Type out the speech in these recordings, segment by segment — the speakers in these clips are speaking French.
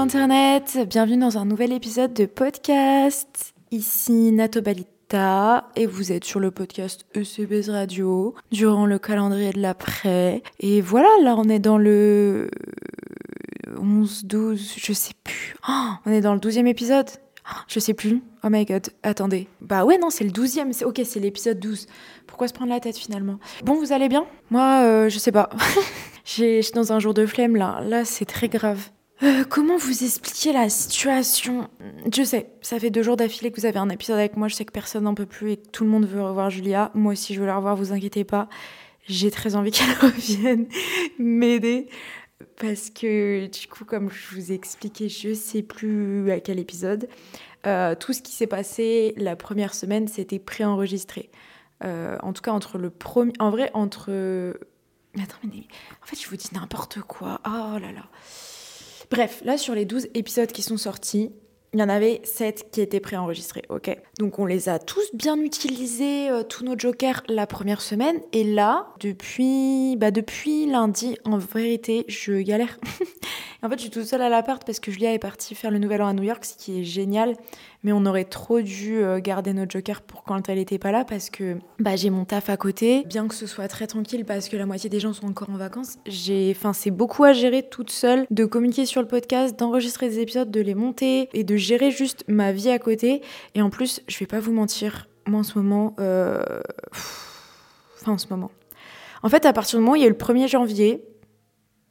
Internet, bienvenue dans un nouvel épisode de podcast. Ici Natobalita et vous êtes sur le podcast ECBS Radio durant le calendrier de l'après. Et voilà, là on est dans le 11, 12, je sais plus. Oh, on est dans le 12e épisode je sais plus. Oh my god, attendez. Bah ouais, non, c'est le 12e. C'est... Ok, c'est l'épisode 12. Pourquoi se prendre la tête finalement? Bon, vous allez bien? Moi, euh, je sais pas. Je suis dans un jour de flemme là. Là, c'est très grave. Euh, comment vous expliquer la situation? Je sais, ça fait deux jours d'affilée que vous avez un épisode avec moi. Je sais que personne n'en peut plus et que tout le monde veut revoir Julia. Moi aussi, je veux la revoir, vous inquiétez pas. J'ai très envie qu'elle revienne m'aider. Parce que du coup, comme je vous ai expliqué, je sais plus à quel épisode, euh, tout ce qui s'est passé la première semaine, c'était préenregistré. Euh, en tout cas, entre le premier. En vrai, entre. Attends, mais. En fait, je vous dis n'importe quoi. Oh là là. Bref, là, sur les 12 épisodes qui sont sortis, il y en avait 7 qui étaient préenregistrés, ok Donc on les a tous bien utilisés, euh, tous nos jokers, la première semaine. Et là, depuis, bah depuis lundi, en vérité, je galère. en fait, je suis toute seule à l'appart parce que Julia est partie faire le nouvel an à New York, ce qui est génial mais on aurait trop dû euh, garder notre joker pour quand elle était pas là parce que bah, j'ai mon taf à côté. Bien que ce soit très tranquille parce que la moitié des gens sont encore en vacances, j'ai, c'est beaucoup à gérer toute seule, de communiquer sur le podcast, d'enregistrer des épisodes, de les monter et de gérer juste ma vie à côté. Et en plus, je vais pas vous mentir, moi en ce moment, euh... enfin en ce moment. En fait, à partir du moment où il y a eu le 1er janvier,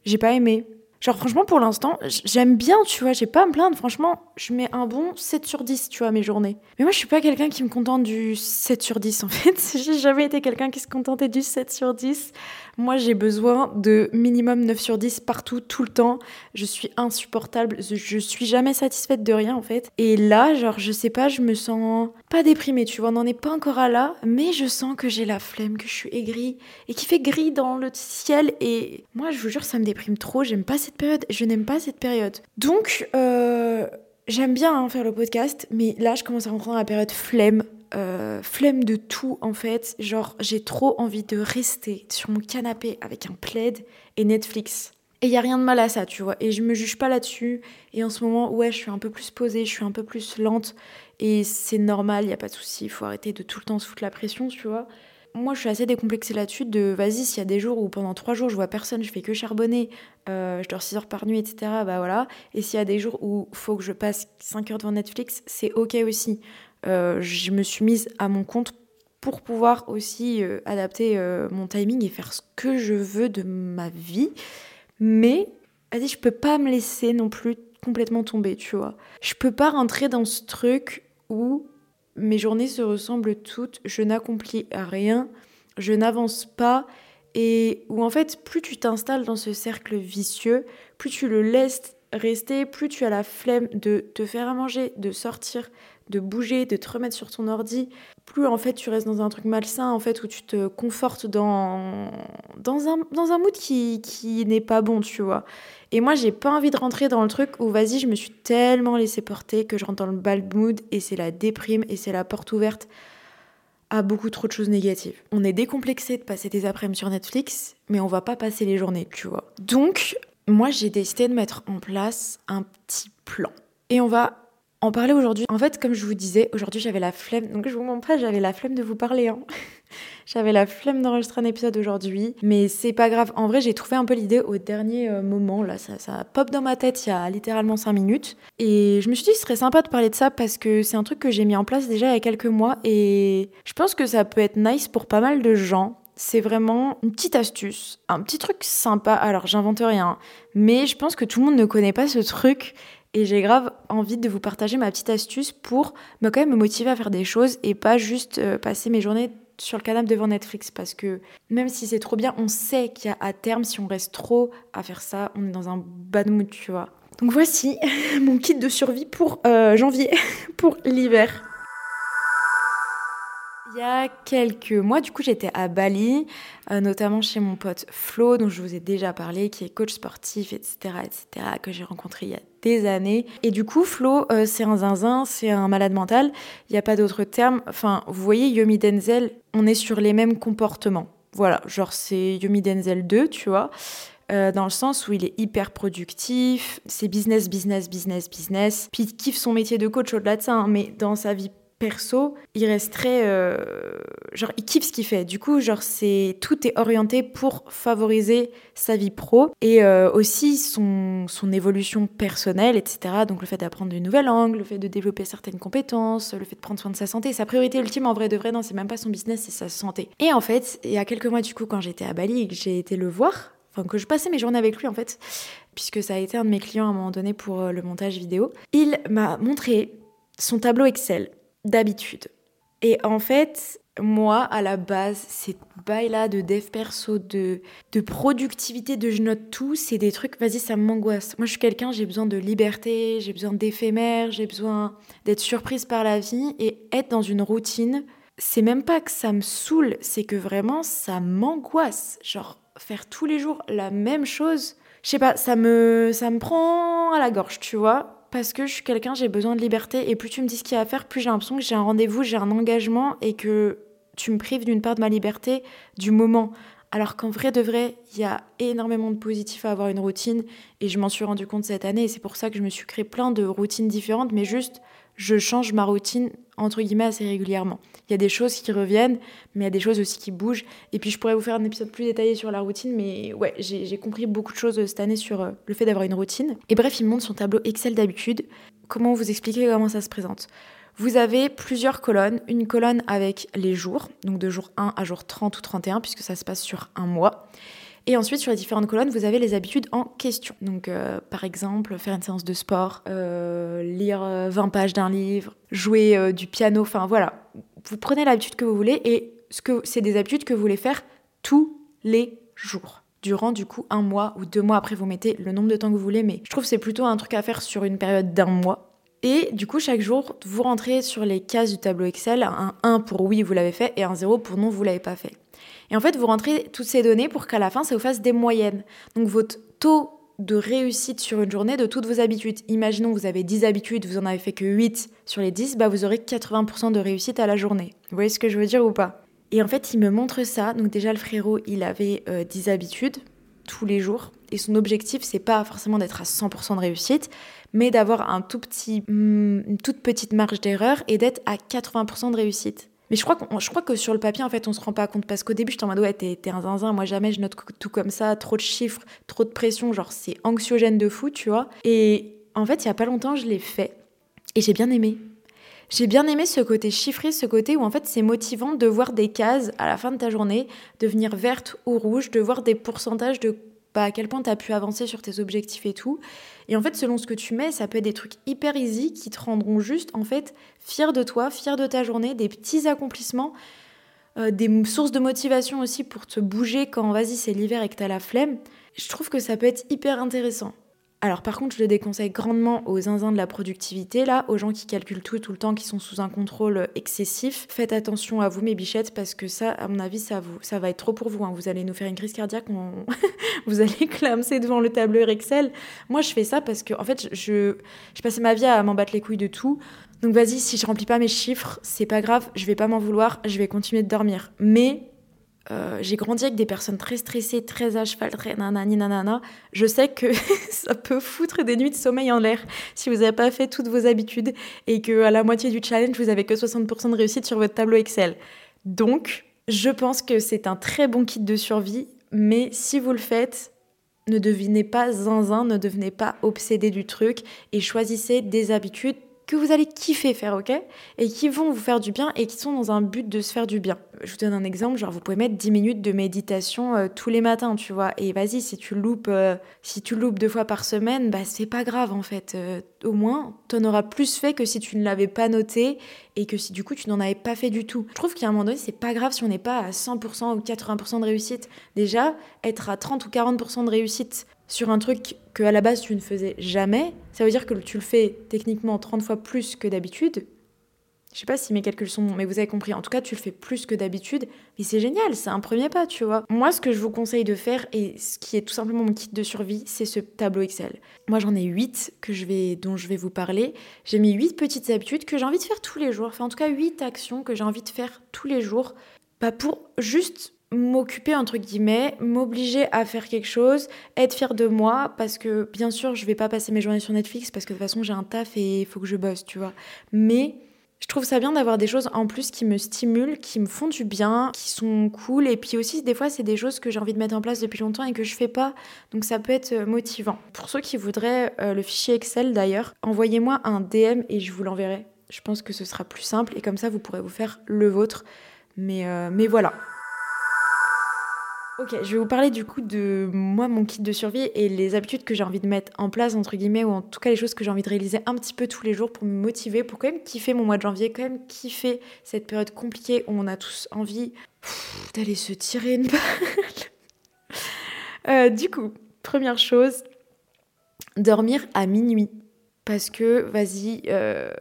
j'ai pas aimé. Genre, franchement, pour l'instant, j'aime bien, tu vois, j'ai pas à me plaindre. Franchement, je mets un bon 7 sur 10, tu vois, mes journées. Mais moi, je suis pas quelqu'un qui me contente du 7 sur 10, en fait. j'ai jamais été quelqu'un qui se contentait du 7 sur 10. Moi, j'ai besoin de minimum 9 sur 10 partout, tout le temps. Je suis insupportable. Je suis jamais satisfaite de rien, en fait. Et là, genre, je sais pas, je me sens pas déprimée, tu vois. On n'en est pas encore à là, mais je sens que j'ai la flemme, que je suis aigrie et qui fait gris dans le ciel. Et moi, je vous jure, ça me déprime trop. J'aime pas cette période. Je n'aime pas cette période. Donc, euh, j'aime bien hein, faire le podcast, mais là, je commence à rentrer dans la période flemme. Euh, flemme de tout en fait. Genre, j'ai trop envie de rester sur mon canapé avec un plaid et Netflix. Et il y a rien de mal à ça, tu vois. Et je me juge pas là-dessus. Et en ce moment, ouais, je suis un peu plus posée, je suis un peu plus lente. Et c'est normal, il y a pas de souci. Il faut arrêter de tout le temps se foutre la pression, tu vois. Moi, je suis assez décomplexée là-dessus. De vas-y, s'il y a des jours où pendant trois jours je vois personne, je fais que charbonner, euh, je dors 6 heures par nuit, etc. Bah voilà. Et s'il y a des jours où faut que je passe 5 heures devant Netflix, c'est ok aussi. Euh, je me suis mise à mon compte pour pouvoir aussi euh, adapter mon timing et faire ce que je veux de ma vie. Mais, vas-y, je peux pas me laisser non plus complètement tomber, tu vois. Je peux pas rentrer dans ce truc où mes journées se ressemblent toutes, je n'accomplis rien, je n'avance pas, et où en fait, plus tu t'installes dans ce cercle vicieux, plus tu le laisses rester, plus tu as la flemme de te faire à manger, de sortir, de bouger, de te remettre sur ton ordi, plus en fait tu restes dans un truc malsain en fait où tu te confortes dans dans un dans un mood qui qui n'est pas bon, tu vois. Et moi, j'ai pas envie de rentrer dans le truc où vas-y, je me suis tellement laissé porter que je rentre dans le bad mood et c'est la déprime et c'est la porte ouverte à beaucoup trop de choses négatives. On est décomplexé de passer des après-midi sur Netflix, mais on va pas passer les journées, tu vois. Donc, moi, j'ai décidé de mettre en place un petit plan. Et on va en parler aujourd'hui. En fait, comme je vous disais, aujourd'hui j'avais la flemme, donc je vous mens pas, j'avais la flemme de vous parler. Hein. j'avais la flemme d'enregistrer un épisode aujourd'hui, mais c'est pas grave. En vrai, j'ai trouvé un peu l'idée au dernier euh, moment, là, ça, ça pop dans ma tête il y a littéralement 5 minutes. Et je me suis dit, ce serait sympa de parler de ça parce que c'est un truc que j'ai mis en place déjà il y a quelques mois et je pense que ça peut être nice pour pas mal de gens. C'est vraiment une petite astuce, un petit truc sympa. Alors, j'invente rien, mais je pense que tout le monde ne connaît pas ce truc et j'ai grave envie de vous partager ma petite astuce pour me quand même me motiver à faire des choses et pas juste euh, passer mes journées sur le canapé devant Netflix parce que même si c'est trop bien, on sait qu'il a à terme, si on reste trop à faire ça, on est dans un bad mood, tu vois. Donc voici mon kit de survie pour euh, janvier, pour l'hiver. Il y a quelques mois, du coup, j'étais à Bali, euh, notamment chez mon pote Flo, dont je vous ai déjà parlé, qui est coach sportif, etc., etc., que j'ai rencontré il y a des années. Et du coup, Flo, euh, c'est un zinzin, c'est un malade mental. Il n'y a pas d'autre terme. Enfin, vous voyez, Yomi Denzel, on est sur les mêmes comportements. Voilà, genre c'est Yomi Denzel 2, tu vois. euh, dans le sens où il est hyper productif, c'est business, business, business, business. Puis il kiffe son métier de coach au-delà de ça, hein, mais dans sa vie perso, il resterait euh, genre il kiffe ce qu'il fait. Du coup, genre c'est tout est orienté pour favoriser sa vie pro et euh, aussi son, son évolution personnelle, etc. Donc le fait d'apprendre une nouvelle langue, le fait de développer certaines compétences, le fait de prendre soin de sa santé, sa priorité ultime en vrai de vrai, non, c'est même pas son business, c'est sa santé. Et en fait, il y a quelques mois du coup, quand j'étais à Bali et que j'ai été le voir, enfin que je passais mes journées avec lui en fait, puisque ça a été un de mes clients à un moment donné pour euh, le montage vidéo, il m'a montré son tableau Excel d'habitude. Et en fait, moi, à la base, ces bails-là de dev perso, de, de productivité, de je note tout, c'est des trucs, vas-y, ça m'angoisse. Moi, je suis quelqu'un, j'ai besoin de liberté, j'ai besoin d'éphémère, j'ai besoin d'être surprise par la vie et être dans une routine. C'est même pas que ça me saoule, c'est que vraiment, ça m'angoisse. Genre, faire tous les jours la même chose, je sais pas, ça me, ça me prend à la gorge, tu vois parce que je suis quelqu'un, j'ai besoin de liberté et plus tu me dis ce qu'il y a à faire, plus j'ai l'impression que j'ai un rendez-vous, j'ai un engagement et que tu me prives d'une part de ma liberté du moment. Alors qu'en vrai de vrai, il y a énormément de positifs à avoir une routine et je m'en suis rendu compte cette année et c'est pour ça que je me suis créé plein de routines différentes, mais juste je change ma routine entre guillemets assez régulièrement. Il y a des choses qui reviennent, mais il y a des choses aussi qui bougent. Et puis je pourrais vous faire un épisode plus détaillé sur la routine, mais ouais, j'ai compris beaucoup de choses cette année sur euh, le fait d'avoir une routine. Et bref, il montre son tableau Excel d'habitude. Comment vous expliquer comment ça se présente? Vous avez plusieurs colonnes, une colonne avec les jours, donc de jour 1 à jour 30 ou 31, puisque ça se passe sur un mois. Et ensuite, sur les différentes colonnes, vous avez les habitudes en question. Donc, euh, par exemple, faire une séance de sport, euh, lire 20 euh, pages d'un livre, jouer du piano, enfin voilà. Vous prenez l'habitude que vous voulez et ce que c'est des habitudes que vous voulez faire tous les jours. Durant du coup un mois ou deux mois, après vous mettez le nombre de temps que vous voulez, mais je trouve que c'est plutôt un truc à faire sur une période d'un mois. Et du coup, chaque jour, vous rentrez sur les cases du tableau Excel, un 1 pour oui, vous l'avez fait, et un 0 pour non, vous l'avez pas fait. Et en fait, vous rentrez toutes ces données pour qu'à la fin, ça vous fasse des moyennes. Donc votre taux de réussite sur une journée de toutes vos habitudes. Imaginons que vous avez 10 habitudes, vous en avez fait que 8 sur les 10, bah vous aurez 80% de réussite à la journée. Vous voyez ce que je veux dire ou pas? Et en fait, il me montre ça. Donc déjà, le frérot, il avait 10 euh, habitudes tous les jours. Et son objectif, c'est pas forcément d'être à 100% de réussite, mais d'avoir un tout petit, hmm, une toute petite marge d'erreur et d'être à 80% de réussite. Mais je crois, que sur le papier, en fait, on se rend pas compte. Parce qu'au début, je suis en mode, ouais, t'es, un zinzin. Moi, jamais je note tout comme ça. Trop de chiffres, trop de pression. Genre, c'est anxiogène de fou, tu vois. Et en fait, il y a pas longtemps, je l'ai fait. Et j'ai bien aimé. J'ai bien aimé ce côté chiffré, ce côté où en fait c'est motivant de voir des cases à la fin de ta journée devenir vertes ou rouges, de voir des pourcentages de bah, à quel point tu as pu avancer sur tes objectifs et tout. Et en fait, selon ce que tu mets, ça peut être des trucs hyper easy qui te rendront juste, en fait, fier de toi, fier de ta journée, des petits accomplissements, euh, des sources de motivation aussi pour te bouger quand, vas-y, c'est l'hiver et que tu as la flemme. Je trouve que ça peut être hyper intéressant. Alors par contre, je le déconseille grandement aux zinzins de la productivité, là, aux gens qui calculent tout tout le temps, qui sont sous un contrôle excessif. Faites attention à vous, mes bichettes, parce que ça, à mon avis, ça, vous, ça va être trop pour vous. Hein. Vous allez nous faire une crise cardiaque, vous allez clamser devant le tableur Excel. Moi, je fais ça parce que, en fait, je, je passais ma vie à m'en battre les couilles de tout. Donc vas-y, si je remplis pas mes chiffres, c'est pas grave, je vais pas m'en vouloir, je vais continuer de dormir. Mais euh, j'ai grandi avec des personnes très stressées, très à cheval, très nanani nanana. Je sais que ça peut foutre des nuits de sommeil en l'air si vous n'avez pas fait toutes vos habitudes et que à la moitié du challenge, vous avez que 60% de réussite sur votre tableau Excel. Donc, je pense que c'est un très bon kit de survie, mais si vous le faites, ne devinez pas zinzin, ne devenez pas obsédé du truc et choisissez des habitudes que vous allez kiffer faire, ok? Et qui vont vous faire du bien et qui sont dans un but de se faire du bien. Je vous donne un exemple, genre vous pouvez mettre 10 minutes de méditation euh, tous les matins, tu vois. Et vas-y, si tu loupes euh, si tu loupes deux fois par semaine, bah c'est pas grave en fait. Euh, au moins, en auras plus fait que si tu ne l'avais pas noté et que si du coup tu n'en avais pas fait du tout. Je trouve qu'à un moment donné, c'est pas grave si on n'est pas à 100% ou 80% de réussite. Déjà, être à 30 ou 40% de réussite sur un truc que à la base tu ne faisais jamais, ça veut dire que tu le fais techniquement 30 fois plus que d'habitude. Je sais pas si mes calculs sont bons, mais vous avez compris. En tout cas, tu le fais plus que d'habitude. Mais c'est génial, c'est un premier pas, tu vois. Moi, ce que je vous conseille de faire, et ce qui est tout simplement mon kit de survie, c'est ce tableau Excel. Moi, j'en ai 8 que je vais, dont je vais vous parler. J'ai mis 8 petites habitudes que j'ai envie de faire tous les jours. Enfin, en tout cas, 8 actions que j'ai envie de faire tous les jours. Pas pour juste m'occuper entre guillemets, m'obliger à faire quelque chose, être fière de moi parce que bien sûr je vais pas passer mes journées sur Netflix parce que de toute façon j'ai un taf et il faut que je bosse, tu vois. Mais je trouve ça bien d'avoir des choses en plus qui me stimulent, qui me font du bien, qui sont cool. Et puis aussi, des fois, c'est des choses que j'ai envie de mettre en place depuis longtemps et que je fais pas. Donc ça peut être euh, motivant. Pour ceux qui voudraient euh, le fichier Excel d'ailleurs, envoyez-moi un DM et je vous l'enverrai. Je pense que ce sera plus simple et comme ça, vous pourrez vous faire le vôtre. Mais, euh, mais voilà. Ok, je vais vous parler du coup de moi, mon kit de survie et les habitudes que j'ai envie de mettre en place, entre guillemets, ou en tout cas les choses que j'ai envie de réaliser un petit peu tous les jours pour me motiver, pour quand même kiffer mon mois de janvier, quand même kiffer cette période compliquée où on a tous envie d'aller se tirer une balle. Euh, du coup, première chose, dormir à minuit. Parce que, vas-y, euh,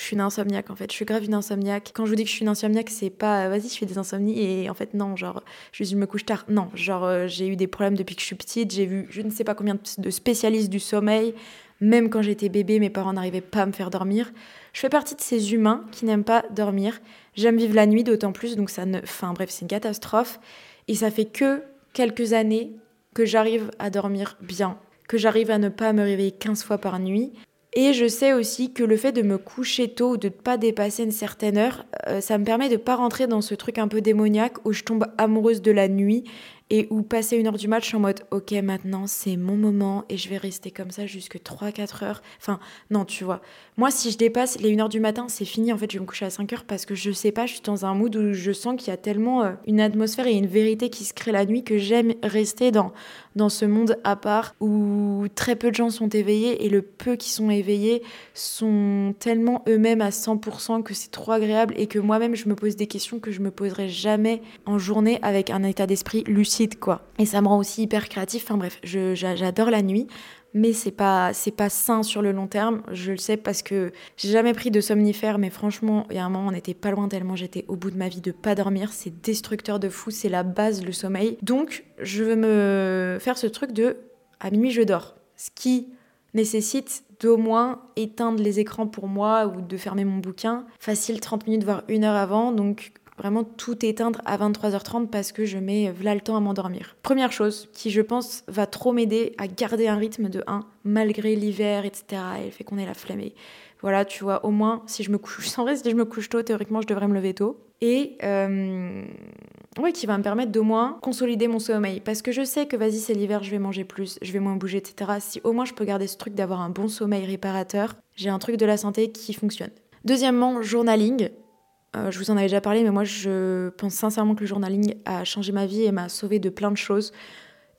je suis une insomniaque en fait. Je suis grave une insomniaque. Quand je vous dis que je suis une insomniaque, c'est pas vas-y, je fais des insomnies et en fait, non, genre, je, me couche tard. Non, genre, euh, j'ai eu des problèmes depuis que je suis petite. J'ai vu je ne sais pas combien de spécialistes du sommeil. Même quand j'étais bébé, mes parents n'arrivaient pas à me faire dormir. Je fais partie de ces humains qui n'aiment pas dormir. J'aime vivre la nuit d'autant plus, donc ça ne. Enfin bref, c'est une catastrophe. Et ça fait que quelques années que j'arrive à dormir bien, que j'arrive à ne pas me réveiller 15 fois par nuit. Et je sais aussi que le fait de me coucher tôt ou de ne pas dépasser une certaine heure, euh, ça me permet de ne pas rentrer dans ce truc un peu démoniaque où je tombe amoureuse de la nuit et où passer une heure du match en mode ok maintenant c'est mon moment et je vais rester comme ça jusque 3-4 heures. Enfin non tu vois. Moi si je dépasse les 1 heure du matin c'est fini en fait je vais me coucher à 5 heures parce que je sais pas je suis dans un mood où je sens qu'il y a tellement euh, une atmosphère et une vérité qui se crée la nuit que j'aime rester dans, dans ce monde à part où très peu de gens sont éveillés et le peu qui sont éveillés sont tellement eux-mêmes à 100% que c'est trop agréable et que moi-même je me pose des questions que je me poserai jamais en journée avec un état d'esprit lucide quoi. Et ça me rend aussi hyper créatif. Enfin bref, j'adore la nuit, mais c'est pas c'est pas sain sur le long terme. Je le sais parce que j'ai jamais pris de somnifère, mais franchement, il y a un moment, on n'était pas loin tellement j'étais au bout de ma vie de pas dormir. C'est destructeur de fou, c'est la base le sommeil. Donc, je veux me faire ce truc de à minuit je dors, ce qui nécessite d'au moins éteindre les écrans pour moi ou de fermer mon bouquin. Facile 30 minutes voire une heure avant, donc vraiment tout éteindre à 23h30 parce que je mets là le temps à m'endormir. Première chose qui, je pense, va trop m'aider à garder un rythme de 1 malgré l'hiver, etc. Et le fait qu'on ait la flemme. voilà, tu vois, au moins, si je me couche, sans reste, si je me couche tôt, théoriquement, je devrais me lever tôt. Et euh, ouais, qui va me permettre d'au moins consolider mon sommeil. Parce que je sais que, vas-y, c'est l'hiver, je vais manger plus, je vais moins bouger, etc. Si au moins je peux garder ce truc d'avoir un bon sommeil réparateur, j'ai un truc de la santé qui fonctionne. Deuxièmement, journaling. Euh, je vous en avais déjà parlé, mais moi je pense sincèrement que le journaling a changé ma vie et m'a sauvé de plein de choses.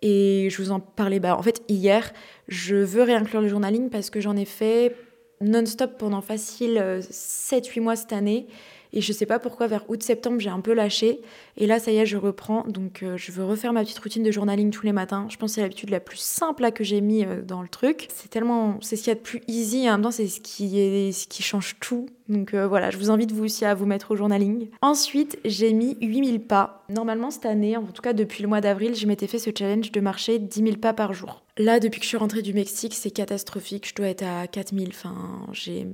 Et je vous en parlais, bah, en fait, hier, je veux réinclure le journaling parce que j'en ai fait non-stop pendant facile 7-8 euh, mois cette année. Et je sais pas pourquoi, vers août-septembre, j'ai un peu lâché. Et là, ça y est, je reprends. Donc, euh, je veux refaire ma petite routine de journaling tous les matins. Je pense que c'est l'habitude la plus simple que j'ai mis euh, dans le truc. C'est tellement. C'est ce qu'il y a de plus easy. en même temps, c'est ce qui, ce qui change tout. Donc euh, voilà, je vous invite vous aussi à vous mettre au journaling. Ensuite, j'ai mis 8000 pas. Normalement, cette année, en tout cas depuis le mois d'avril, je m'étais fait ce challenge de marcher 10 000 pas par jour. Là, depuis que je suis rentrée du Mexique, c'est catastrophique. Je dois être à 4000. Enfin, j'ai.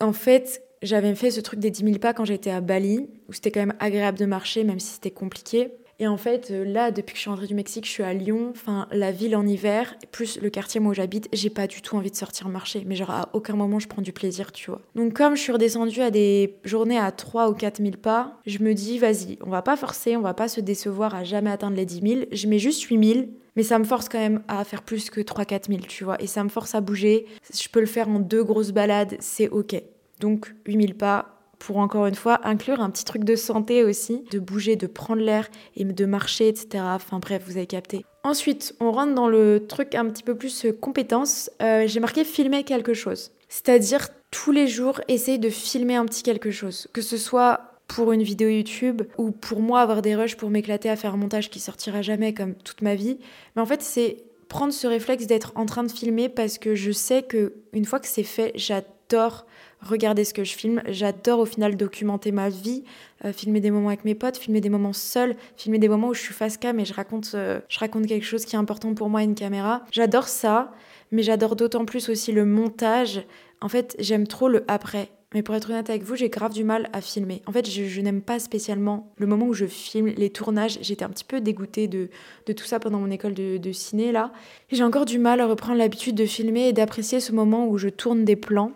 En fait, j'avais fait ce truc des 10 000 pas quand j'étais à Bali, où c'était quand même agréable de marcher, même si c'était compliqué. Et en fait, euh, là, depuis que je suis rentrée du Mexique, je suis à Lyon, enfin, la ville en hiver, plus le quartier où j'habite, j'ai pas du tout envie de sortir marcher. Mais genre, à aucun moment, je prends du plaisir, tu vois. Donc, comme je suis redescendue à des journées à 3 ou 4 000 pas, je me dis, vas-y, on va pas forcer, on va pas se décevoir à jamais atteindre les 10 000. Je mets juste 8 000 mais ça me force quand même à faire plus que 3-4 000, tu vois. Et ça me force à bouger. Je peux le faire en deux grosses balades, c'est ok. Donc 8000 pas pour encore une fois inclure un petit truc de santé aussi, de bouger, de prendre l'air et de marcher, etc. Enfin bref, vous avez capté. Ensuite, on rentre dans le truc un petit peu plus euh, compétence. Euh, j'ai marqué filmer quelque chose. C'est-à-dire tous les jours essayer de filmer un petit quelque chose. Que ce soit pour une vidéo YouTube ou pour moi avoir des rushs pour m'éclater à faire un montage qui sortira jamais comme toute ma vie. Mais en fait, c'est prendre ce réflexe d'être en train de filmer parce que je sais que une fois que c'est fait, j'adore regarder ce que je filme. J'adore au final documenter ma vie, euh, filmer des moments avec mes potes, filmer des moments seuls, filmer des moments où je suis face cam et je raconte, euh, je raconte quelque chose qui est important pour moi à une caméra. J'adore ça, mais j'adore d'autant plus aussi le montage. En fait, j'aime trop le après. Mais pour être honnête avec vous, j'ai grave du mal à filmer. En fait, je, n'aime pas spécialement le moment où je filme, les tournages. J'étais un petit peu dégoûtée de, tout ça pendant mon école de, de ciné, là. J'ai encore du mal à reprendre l'habitude de filmer et d'apprécier ce moment où je tourne des plans.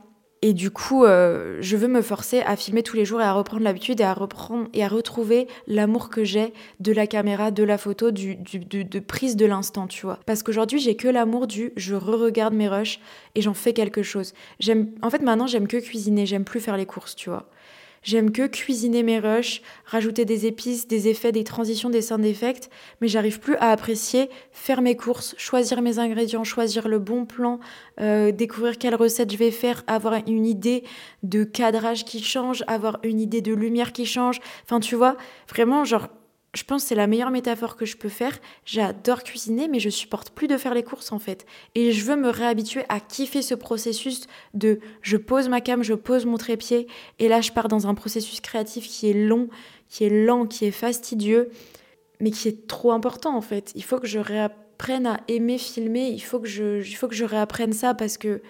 Et du coup, euh, je veux me forcer à filmer tous les jours et à reprendre l'habitude et à reprendre et à retrouver l'amour que j'ai de la caméra, de la photo, du, de prise de l'instant, tu vois. Parce qu'aujourd'hui, j'ai que l'amour du je re-regarde mes rushs et j'en fais quelque chose. J'aime, en fait, maintenant, j'aime que cuisiner, j'aime plus faire les courses, tu vois. J'aime que cuisiner mes rushs, rajouter des épices, des effets, des transitions, des sound effects, mais j'arrive plus à apprécier faire mes courses, choisir mes ingrédients, choisir le bon plan, euh, découvrir quelle recette je vais faire, avoir une idée de cadrage qui change, avoir une idée de lumière qui change. Enfin, tu vois, vraiment, genre, je pense que c'est la meilleure métaphore que je peux faire. J'adore cuisiner, mais je supporte plus de faire les courses en fait. Et je veux me réhabituer à kiffer ce processus de je pose ma cam, je pose mon trépied, et là je pars dans un processus créatif qui est long, qui est lent, qui est fastidieux, mais qui est trop important en fait. Il faut que je réapprenne à aimer filmer, il faut que je, il faut que je réapprenne ça parce que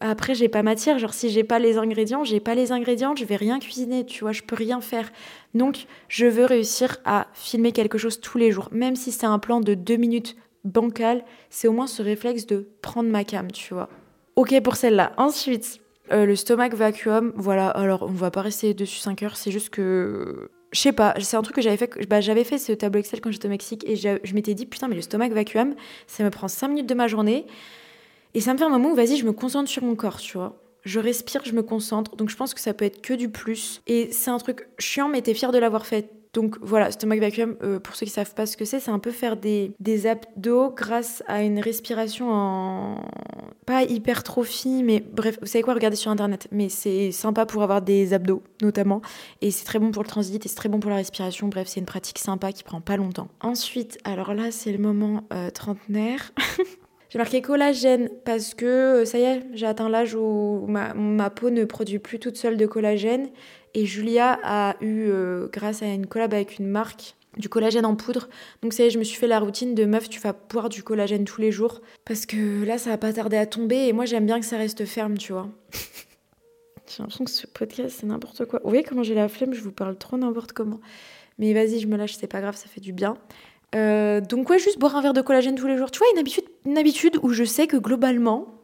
après j'ai pas matière. Genre si j'ai pas les ingrédients j'ai pas les ingrédients. Je vais rien cuisiner tu vois je peux rien faire. Donc je veux réussir à filmer quelque chose tous les jours. Même si c'est un plan de deux minutes bancal c'est au moins ce réflexe de prendre ma cam tu vois. Ok pour celle-là. Ensuite euh, le stomach vacuum. Voilà alors on va pas rester dessus 5 heures. C'est juste que je sais pas, c'est un truc que j'avais fait. Bah, j'avais fait ce tableau Excel quand j'étais au Mexique et je m'étais dit, putain, mais le stomach vacuum, ça me prend 5 minutes de ma journée. Et ça me fait un moment où, vas-y, je me concentre sur mon corps, tu vois. Je respire, je me concentre. Donc je pense que ça peut être que du plus. Et c'est un truc chiant, mais t'es fier de l'avoir fait. Donc voilà, stomach vacuum, euh, pour ceux qui savent pas ce que c'est, c'est un peu faire des, des abdos grâce à une respiration en. pas hypertrophie, mais bref, vous savez quoi, regardez sur internet. Mais c'est sympa pour avoir des abdos, notamment. Et c'est très bon pour le transit et c'est très bon pour la respiration. Bref, c'est une pratique sympa qui prend pas longtemps. Ensuite, alors là, c'est le moment euh, trentenaire. J'ai marqué collagène parce que euh, ça y est, j'ai atteint l'âge où ma, peau ne produit plus toute seule de collagène. Et Julia a eu, euh, grâce à une collab avec une marque, du collagène en poudre. Donc ça y est, je me suis fait la routine de meuf, tu vas boire du collagène tous les jours. Parce que là, ça va pas tarder à tomber. Et moi, j'aime bien que ça reste ferme, tu vois. j'ai l'impression que ce podcast, c'est n'importe quoi. Vous voyez comment j'ai la flemme, je vous parle trop n'importe comment. Mais vas-y, je me lâche, c'est pas grave, ça fait du bien. Euh, donc ouais, juste boire un verre de collagène tous les jours. Tu vois, une habitude, une habitude où je sais que globalement,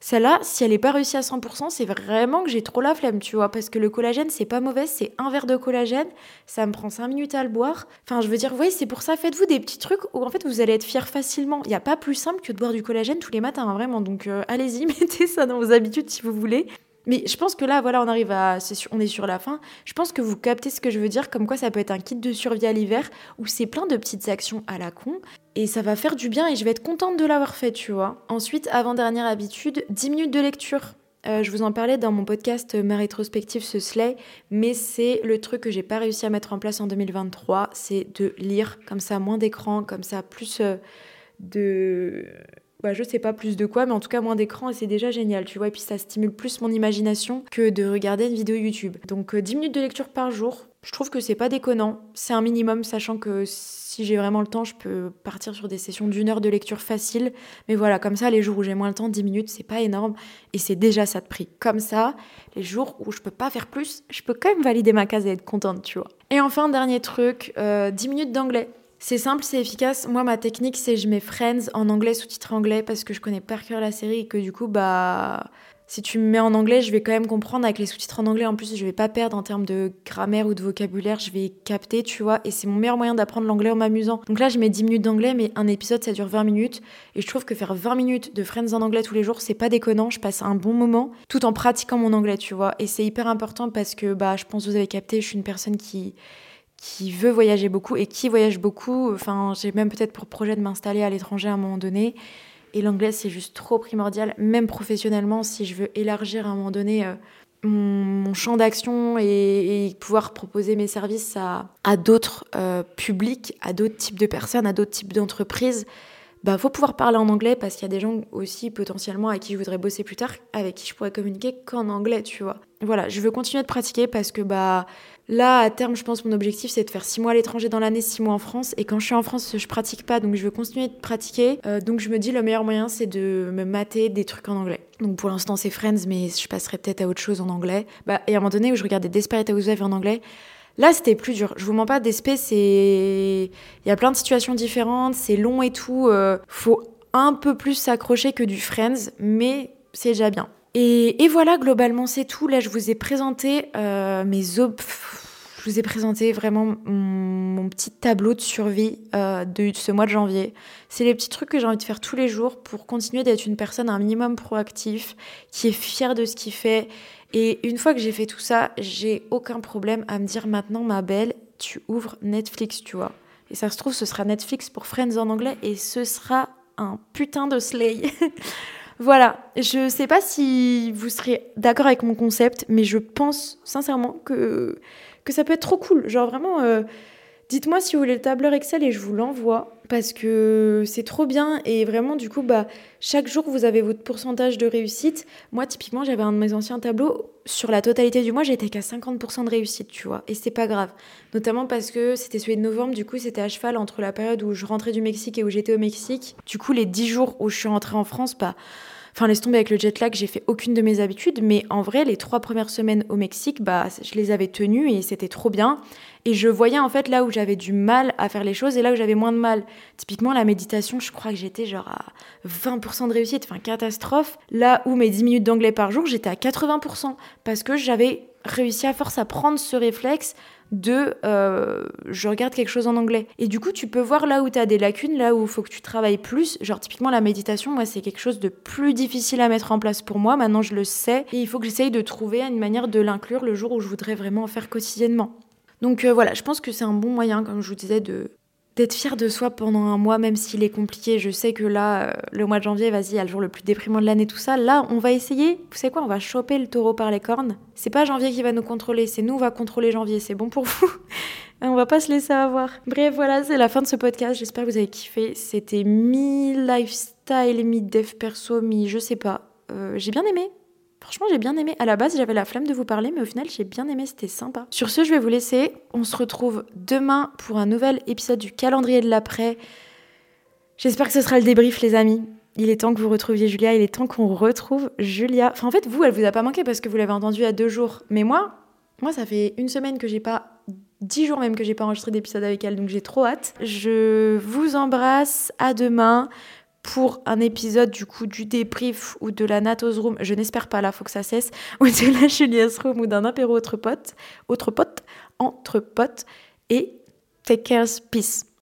celle-là, si elle n'est pas réussie à 100%, c'est vraiment que j'ai trop la flemme, tu vois, parce que le collagène, c'est pas mauvais, c'est un verre de collagène, ça me prend 5 minutes à le boire. Enfin, je veux dire, oui, c'est pour ça, faites-vous des petits trucs où en fait vous allez être fier facilement. Il n'y a pas plus simple que de boire du collagène tous les matins, hein, vraiment. Donc euh, allez-y, mettez ça dans vos habitudes si vous voulez. Mais je pense que là, voilà, on arrive à, on est sur la fin. Je pense que vous captez ce que je veux dire, comme quoi ça peut être un kit de survie à l'hiver où c'est plein de petites actions à la con et ça va faire du bien et je vais être contente de l'avoir fait, tu vois. Ensuite, avant dernière habitude, 10 minutes de lecture. Euh, je vous en parlais dans mon podcast Ma rétrospective se slay, mais c'est le truc que j'ai pas réussi à mettre en place en 2023, c'est de lire comme ça moins d'écran, comme ça plus euh, de bah, je sais pas plus de quoi, mais en tout cas moins d'écran et c'est déjà génial, tu vois. Et puis ça stimule plus mon imagination que de regarder une vidéo YouTube. Donc 10 euh, minutes de lecture par jour, je trouve que c'est pas déconnant. C'est un minimum, sachant que si j'ai vraiment le temps, je peux partir sur des sessions d'une heure de lecture facile. Mais voilà, comme ça, les jours où j'ai moins le temps, 10 minutes, c'est pas énorme et c'est déjà ça de prix. Comme ça, les jours où je peux pas faire plus, je peux quand même valider ma case et être contente, tu vois. Et enfin, dernier truc, 10 euh, minutes d'anglais. C'est simple, c'est efficace. Moi, ma technique, c'est je mets Friends en anglais, sous-titré anglais, parce que je connais par cœur la série et que du coup, bah, si tu me mets en anglais, je vais quand même comprendre avec les sous-titres en anglais. En plus, je vais pas perdre en termes de grammaire ou de vocabulaire, je vais capter, tu vois. Et c'est mon meilleur moyen d'apprendre l'anglais en m'amusant. Donc là, je mets 10 minutes d'anglais, mais un épisode, ça dure 20 minutes. Et je trouve que faire 20 minutes de Friends en anglais tous les jours, c'est pas déconnant. Je passe un bon moment tout en pratiquant mon anglais, tu vois. Et c'est hyper important parce que, bah, je pense que vous avez capté, je suis une personne qui qui veut voyager beaucoup et qui voyage beaucoup. Enfin, j'ai même peut-être pour projet de m'installer à l'étranger à un moment donné. Et l'anglais, c'est juste trop primordial, même professionnellement, si je veux élargir à un moment donné euh, mon, champ d'action et, pouvoir proposer mes services à, à d'autres euh, publics, à d'autres types de personnes, à d'autres types d'entreprises. bah faut pouvoir parler en anglais parce qu'il y a des gens aussi potentiellement avec qui je voudrais bosser plus tard, avec qui je pourrais communiquer qu'en anglais, tu vois. Voilà, je veux continuer de pratiquer parce que bah là à terme, je pense mon objectif c'est de faire 6 mois à l'étranger dans l'année, 6 mois en France et quand je suis en France, je pratique pas donc je veux continuer de pratiquer. Euh, donc je me dis le meilleur moyen c'est de me mater des trucs en anglais. Donc pour l'instant c'est Friends mais je passerai peut-être à autre chose en anglais. Bah et à un moment donné où je regardais Desperate Housewives en anglais, Là, c'était plus dur. Je vous mens pas, DSP, c'est. Il y a plein de situations différentes, c'est long et tout. Euh, faut un peu plus s'accrocher que du Friends, mais c'est déjà bien. Et, voilà, globalement, c'est tout. Là, je vous ai présenté euh, mes op... Je vous ai présenté vraiment mon, petit tableau de survie euh, de ce mois de janvier. C'est les petits trucs que j'ai envie de faire tous les jours pour continuer d'être une personne un minimum proactif, qui est fière de ce qu'il fait. Et une fois que j'ai fait tout ça, j'ai aucun problème à me dire maintenant, ma belle, tu ouvres Netflix, tu vois. Et ça se trouve, ce sera Netflix pour Friends en anglais et ce sera un putain de slay. voilà, je sais pas si vous serez d'accord avec mon concept, mais je pense sincèrement que, que ça peut être trop cool. Genre vraiment, euh, dites-moi si vous voulez le tableur Excel et je vous l'envoie parce que c'est trop bien et vraiment du coup bah chaque jour vous avez votre pourcentage de réussite. Moi typiquement j'avais un de mes anciens tableaux sur la totalité du mois j'étais qu'à 50% de réussite tu vois et c'est pas grave. Notamment parce que c'était celui de novembre du coup c'était à cheval entre la période où je rentrais du Mexique et où j'étais au Mexique. Du coup les 10 jours où je suis rentrée en France bah Enfin, laisse tomber avec le jet lag, j'ai fait aucune de mes habitudes, mais en vrai, les trois premières semaines au Mexique, bah, je les avais tenues et c'était trop bien. Et je voyais en fait là où j'avais du mal à faire les choses et là où j'avais moins de mal. Typiquement, la méditation, je crois que j'étais genre à 20% de réussite, enfin catastrophe. Là où mes 10 minutes d'anglais par jour, j'étais à 80% parce que j'avais réussi à force à prendre ce réflexe de euh, je regarde quelque chose en anglais. Et du coup, tu peux voir là où tu as des lacunes, là où il faut que tu travailles plus. Genre, typiquement, la méditation, moi, c'est quelque chose de plus difficile à mettre en place pour moi. Maintenant, je le sais. Et il faut que j'essaye de trouver une manière de l'inclure le jour où je voudrais vraiment en faire quotidiennement. Donc euh, voilà, je pense que c'est un bon moyen, comme je vous disais, de, d'être fier de soi pendant un mois, même s'il est compliqué. Je sais que là, euh, le mois de janvier, vas-y, il y a le jour le plus déprimant de l'année, tout ça. Là, on va essayer. Vous savez quoi On va choper le taureau par les cornes. C'est pas janvier qui va nous contrôler, c'est nous, on va contrôler janvier. C'est bon pour vous On va pas se laisser avoir. Bref, voilà, c'est la fin de ce podcast. J'espère que vous avez kiffé. C'était mi-lifestyle, mi-dev perso, mi je sais pas. Euh, j'ai bien aimé. Franchement, j'ai bien aimé. À la base, j'avais la flemme de vous parler, mais au final, j'ai bien aimé, c'était sympa. Sur ce, je vais vous laisser. On se retrouve demain pour un nouvel épisode du calendrier de l'après. J'espère que ce sera le débrief, les amis. Il est temps que vous retrouviez Julia, il est temps qu'on retrouve Julia. Enfin, en fait, vous, elle vous a pas manqué parce que vous l'avez entendue il y a deux jours. Mais moi, moi, ça fait une semaine que j'ai pas, dix jours même que j'ai pas enregistré d'épisode avec elle, donc j'ai trop hâte. Je vous embrasse, à demain pour un épisode du coup du débrief ou de la Natos Room, je n'espère pas là, faut que ça cesse, ou de la Julia's Room ou d'un apéro autre pote, autre pote, entre potes, et take care, peace.